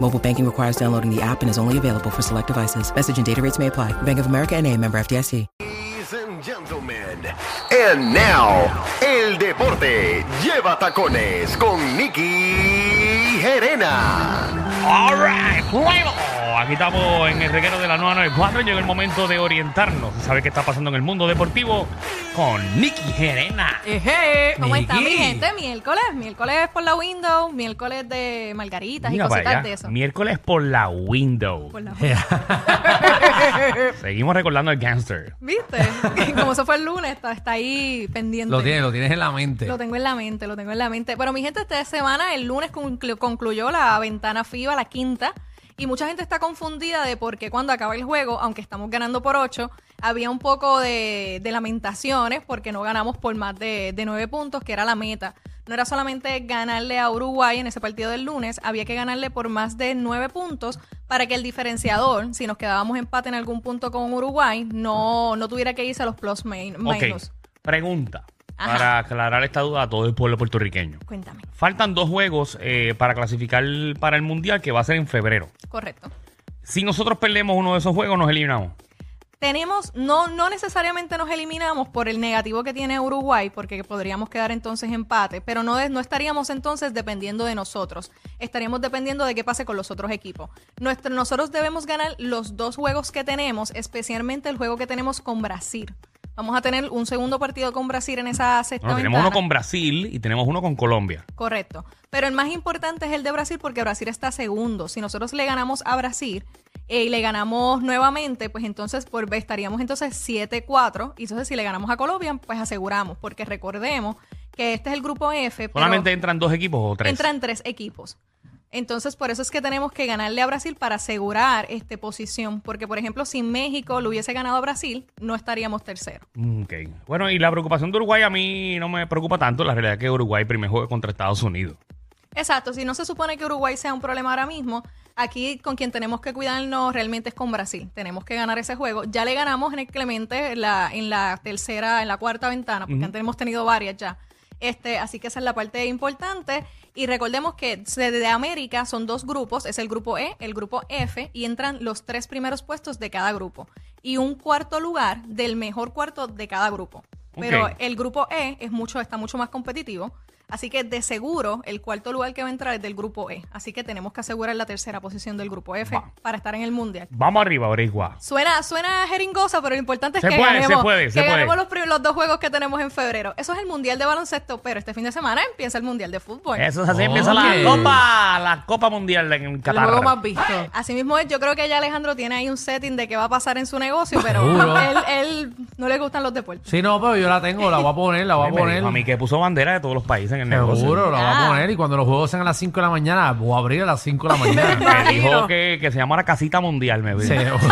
Mobile banking requires downloading the app and is only available for select devices. Message and data rates may apply. Bank of America and a member FDIC. Ladies and gentlemen, and now, el deporte lleva tacones con Nicky Gerena. All right, bueno, aquí estamos en el reguero de la 994. Llegó el momento de orientarnos, saber qué está pasando en el mundo deportivo con Nicky Gerena. Eje, ¿Cómo está mi gente? Miércoles, miércoles por la window, miércoles de margaritas Mira y para cositas allá, de eso. Miércoles por la window. Por la- Seguimos recordando el gangster. ¿Viste? Como eso fue el lunes, está, está ahí pendiente. Lo tienes, lo tienes en la mente. Lo tengo en la mente, lo tengo en la mente. Pero mi gente, esta semana, el lunes conclu- concluyó la ventana FIBA, la quinta. Y mucha gente está confundida de por qué cuando acaba el juego, aunque estamos ganando por 8, había un poco de, de lamentaciones porque no ganamos por más de, de 9 puntos, que era la meta. No era solamente ganarle a Uruguay en ese partido del lunes, había que ganarle por más de 9 puntos para que el diferenciador, si nos quedábamos empate en algún punto con Uruguay, no, no tuviera que irse a los plus main, minus. pregunta. Ajá. Para aclarar esta duda a todo el pueblo puertorriqueño. Cuéntame. Faltan dos juegos eh, para clasificar para el Mundial que va a ser en febrero. Correcto. Si nosotros perdemos uno de esos juegos, nos eliminamos. Tenemos, no, no necesariamente nos eliminamos por el negativo que tiene Uruguay, porque podríamos quedar entonces empate, pero no, de- no estaríamos entonces dependiendo de nosotros. Estaríamos dependiendo de qué pase con los otros equipos. Nuestro, nosotros debemos ganar los dos juegos que tenemos, especialmente el juego que tenemos con Brasil. Vamos a tener un segundo partido con Brasil en esa sexta Bueno, tenemos ventana. uno con Brasil y tenemos uno con Colombia. Correcto. Pero el más importante es el de Brasil porque Brasil está segundo. Si nosotros le ganamos a Brasil eh, y le ganamos nuevamente, pues entonces por, estaríamos entonces 7-4. Y entonces si le ganamos a Colombia, pues aseguramos. Porque recordemos que este es el grupo F. ¿Solamente entran dos equipos o tres? Entran tres equipos. Entonces, por eso es que tenemos que ganarle a Brasil para asegurar este posición. Porque, por ejemplo, si México lo hubiese ganado a Brasil, no estaríamos tercero. Ok. Bueno, y la preocupación de Uruguay a mí no me preocupa tanto. La realidad es que Uruguay primer juego contra Estados Unidos. Exacto, si no se supone que Uruguay sea un problema ahora mismo, aquí con quien tenemos que cuidarnos realmente es con Brasil. Tenemos que ganar ese juego. Ya le ganamos en el Clemente en la, en la tercera, en la cuarta ventana, porque antes hemos tenido varias ya. Este, así que esa es la parte importante. Y recordemos que de, América son dos grupos, es el grupo E, el grupo F, y entran los tres primeros puestos de cada grupo. Y un cuarto lugar del mejor cuarto de cada grupo. Pero el grupo E es mucho, está mucho más competitivo. Así que de seguro el cuarto lugar que va a entrar es del grupo E. Así que tenemos que asegurar la tercera posición del grupo F Va. para estar en el mundial. Vamos arriba, Origua. Suena, suena jeringosa, pero lo importante es Se que puede, se ganemos, puede, se que puede. ganemos los, los dos juegos que tenemos en febrero. Eso es el mundial de baloncesto, pero este fin de semana empieza el mundial de fútbol. Eso es así. Ok. Empieza la Copa, la Copa Mundial en el Qatar. juego más visto. Así mismo es, yo creo que ya Alejandro tiene ahí un setting de qué va a pasar en su negocio, pero Seguro. él, él no le gustan los deportes. Sí, no, pero yo la tengo, la voy a poner, la voy a Me poner. dijo a mí que puso bandera de todos los países en el negocio. Seguro, la voy Ah. a poner. Y cuando los juegos sean a las 5 de la mañana, voy a abrir a las 5 de la mañana. Me dijo que, que se llama la casita mundial, me Sí. dijo.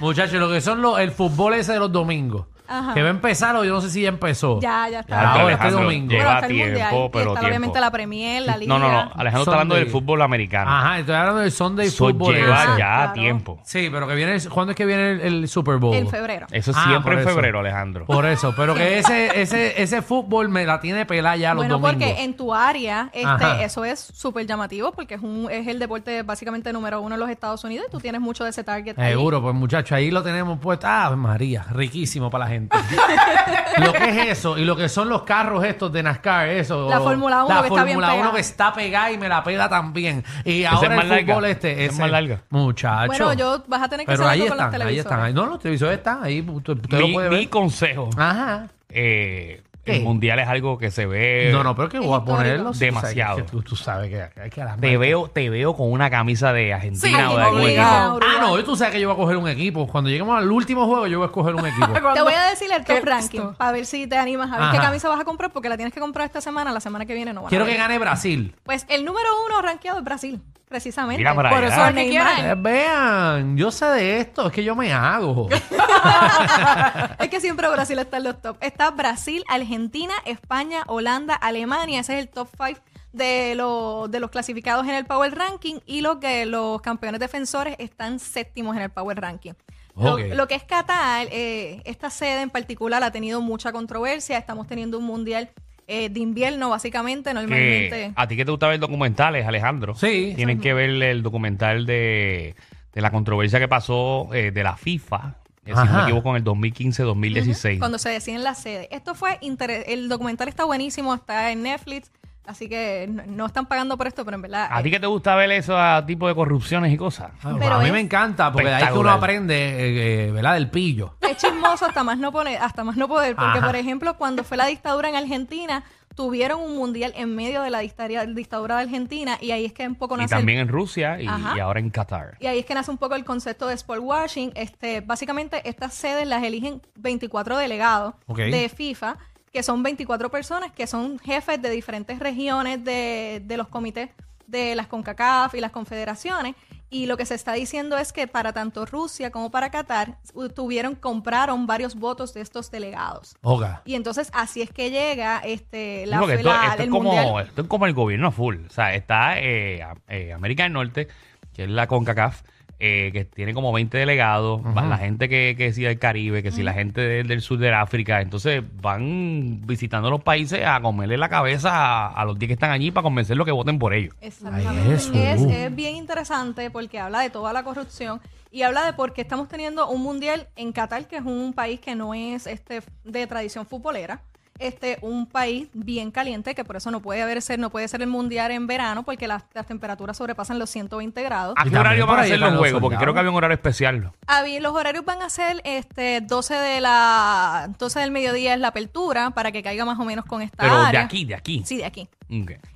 Muchachos, lo que son los, el fútbol ese de los domingos. Ajá. Que va a empezar o yo no sé si ya empezó. Ya, ya está. Ya, Ahora, este Alejandro, domingo. Lleva Bueno, hasta el tiempo, mundial. Pero está tiempo. obviamente la Premier, la Liga. No, no, no. Alejandro está hablando del fútbol americano. Ajá, estoy hablando del Sunday Eso Football. lleva Ah, ya claro. tiempo. Sí, pero que viene, ¿cuándo es que viene el, el Super Bowl? En febrero. Eso es Ah, siempre por en eso. febrero, Alejandro. Por eso, pero que ese, ese, ese fútbol me la tiene pelada ya los Bueno, domingos. porque en tu área, este, eso es súper llamativo porque es un, es el deporte básicamente número uno en los Estados Unidos y tú tienes mucho de ese target. ahí. Seguro, pues muchachos, ahí lo tenemos puesto. Ah, María, riquísimo para la gente. lo que es eso y lo que son los carros estos de NASCAR, eso. La Fórmula 1 La que está bien Fórmula 1 pegada. que está pegada y me la pega también. Y es ahora más el larga. fútbol este. Esa es más larga. Muchacho. Bueno, yo vas a tener que Pero hacer ahí con los están, ahí televisores. están. Ahí- no, los televisores están ahí. Usted, usted lo Mi, puede mi ver. consejo, Ajá. eh. El mundial es algo que se ve. No, no, pero que voy a ponerlo. Demasiado. tú, tú sabes que hay que a las Te marcas. veo, te veo con una camisa de Argentina Sí, o de algún obligado. equipo. Ah, no, tú sabes que yo voy a coger un equipo. Cuando lleguemos al último juego, yo voy a escoger un equipo. Te voy a decir el top ¿Qué ranking para ver si te animas a ver Ajá. qué camisa vas a comprar porque la tienes que comprar esta semana, la semana que viene no van a Quiero que gane Brasil. Pues el número uno rankeado es Brasil, precisamente. Mira para Por allá. eso Neymar. Eh, vean, yo sé de esto, es que yo me hago. es que siempre Brasil está en los top. Está Brasil, Argentina, España, Holanda, Alemania. Ese es el top 5 de, los de los clasificados en el Power Ranking. Y lo que los campeones defensores están séptimos en el Power Ranking. Lo, lo que es Qatar, eh, esta sede en particular ha tenido mucha controversia. Estamos teniendo un mundial eh, de invierno, básicamente. Normalmente. a ti que te gusta ver documentales, Alejandro. Sí. Tienen que ver el documental de, de la controversia que pasó eh, de la FIFA, eh, si no Ajá. me equivoco, en el 2015-2016. Cuando se deciden las sedes. Esto fue inter- el documental está buenísimo, está en Netflix, así que no, no están pagando por esto, pero en verdad ¿A eh, ti que te gusta ver eso a tipo de corrupciones y cosas? Ah, Pero a mí es- me encanta, porque de ahí que uno Espectacular. aprende, eh, eh, ¿verdad? Del pillo. es chismoso hasta más no poner, hasta más no poder, porque Ajá. por ejemplo, cuando fue la dictadura en Argentina, tuvieron un mundial en medio de la dictadura, dictadura de Argentina y ahí es que un poco Y nace el- también en Rusia y, Ajá. y ahora en Qatar. y ahí es que nace un poco el concepto de sport washing. Este, básicamente estas sedes las eligen 24 delegados Ok. de FIFA, que son 24 personas que son jefes de diferentes regiones de, de los comités de las CONCACAF y las confederaciones. Y lo que se está diciendo es que para tanto Rusia como para Qatar tuvieron, compraron varios votos de estos delegados. Oga. Y entonces así es que llega este, la, esto, la- esto el es como, mundial. esto es como el gobierno full. O sea, está eh, eh, América del Norte, que es la CONCACAF, eh, que tiene como 20 delegados, va la gente que, que sí del Caribe, que sí la gente de- del sur de África, entonces van visitando los países a comerle la cabeza a, a los 10 que están allí para convencerlos que voten por ellos. Exactamente. Ay, eso. es, es bien interesante porque habla de toda la corrupción y habla de por qué estamos teniendo un mundial en Qatar, que es un país que no es este de tradición futbolera. Este, un país bien caliente, que por eso no puede haber ser, no puede ser el mundial en verano, porque las, las temperaturas sobrepasan los 120 grados. ¿A qué horario van a ser los los juegos? Porque creo que había un horario especial. Habí- los horarios van a ser este 12 de la 12 del mediodía es la apertura para que caiga más o menos con esta Pero de área. aquí, de aquí. Sí, de aquí.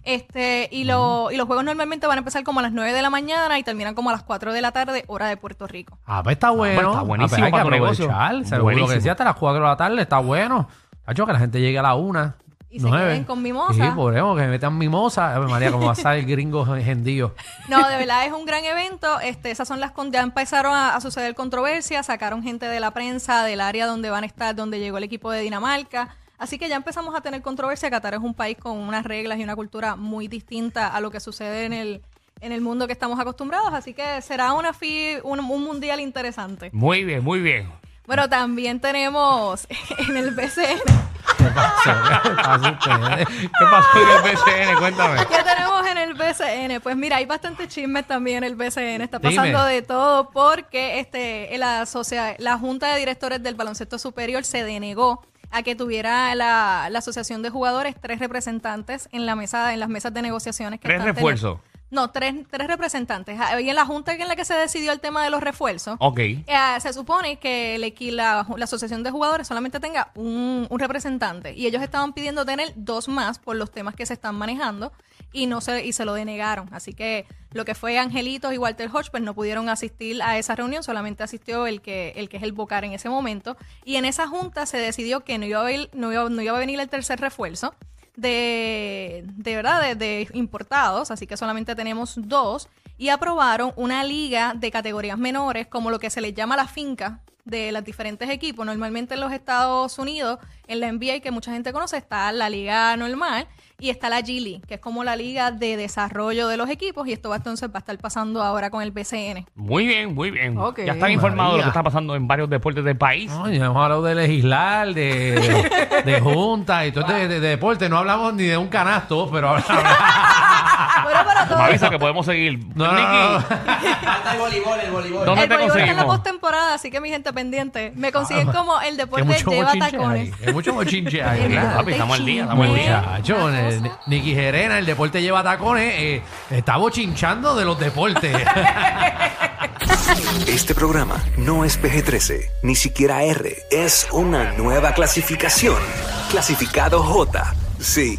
Este, y, lo, y los juegos normalmente van a empezar como a las 9 de la mañana y terminan como a las 4 de la tarde, hora de Puerto Rico. Ah, pues está bueno. pues está buenísimo Ah, pues hay para que tu negocio. aprovechar. Seguro Buenísimo. Lo que decía hasta las 4 de la tarde está bueno. Hacho, que la gente llegue a la una. Y se queden con mimosa. Sí, podremos que me metan mimosa. A ver, María, como va a salir gringo gendío. No, de verdad es un gran evento. Este, esas son las con- ya empezaron a, a suceder controversias, sacaron gente de la prensa del área donde van a estar, donde llegó el equipo de Dinamarca. Así que ya empezamos a tener controversia. Qatar es un país con unas reglas y una cultura muy distinta a lo que sucede en el en el mundo que estamos acostumbrados, así que será una fi- un, un mundial interesante. Muy bien, muy bien. Bueno, también tenemos en el BCN ¿Qué pasó? ¿Qué pasó en el BCN? Cuéntame. ¿Qué tenemos en el BCN? Pues mira, hay bastantes chismes también en el BCN. Está Dime. pasando de todo porque este, la, asocia- la Junta de Directores del Baloncesto Superior se denegó a que tuviera la, la Asociación de Jugadores tres representantes en la mesa, en las mesas de negociaciones. Que ¿Tres están refuerzos? teniendo- No, tres, tres representantes. Y en la Junta en la que se decidió el tema de los refuerzos, Ok. eh, se supone que el la, la asociación de jugadores solamente tenga un, un representante y ellos estaban pidiendo tener dos más por los temas que se están manejando y no se y se lo denegaron. Así que lo que fue Angelitos y Walter Hodge pues no pudieron asistir a esa reunión, solamente asistió el que el que es el Bocar en ese momento y en esa junta se decidió que no iba a, no iba, no iba a venir el tercer refuerzo de, de verdad de, de importados, así que solamente tenemos dos y aprobaron una liga de categorías menores como lo que se les llama la finca de los diferentes equipos. Normalmente en los Estados Unidos, en la NBA que mucha gente conoce, está la liga normal y está la G League, que es como la liga de desarrollo de los equipos y esto va entonces va a estar pasando ahora con el BCN. Muy bien, muy bien. Ya están informados de lo que está pasando en varios deportes del país. No, ya hemos hablado de legislar, de, de, de junta y todo de, de- de deporte. No hablamos ni de un canasto, pero hablamos. Bueno, para Me avisa que podemos seguir. No, no. Falta el voleibol, el voleibol. ¿Dónde el te voleibol está en la postemporada, así que mi gente pendiente. Me consiguen como el deporte lleva tacones. hay. Que mucho hay, El ¿verdad? Papi, estamos al día, estamos al día. El- Nicky Gerena, el deporte lleva tacones, eh, está bochinchando de los deportes. Este programa no es PG-13, ni siquiera R. Es una nueva clasificación. Clasificado J. Sí.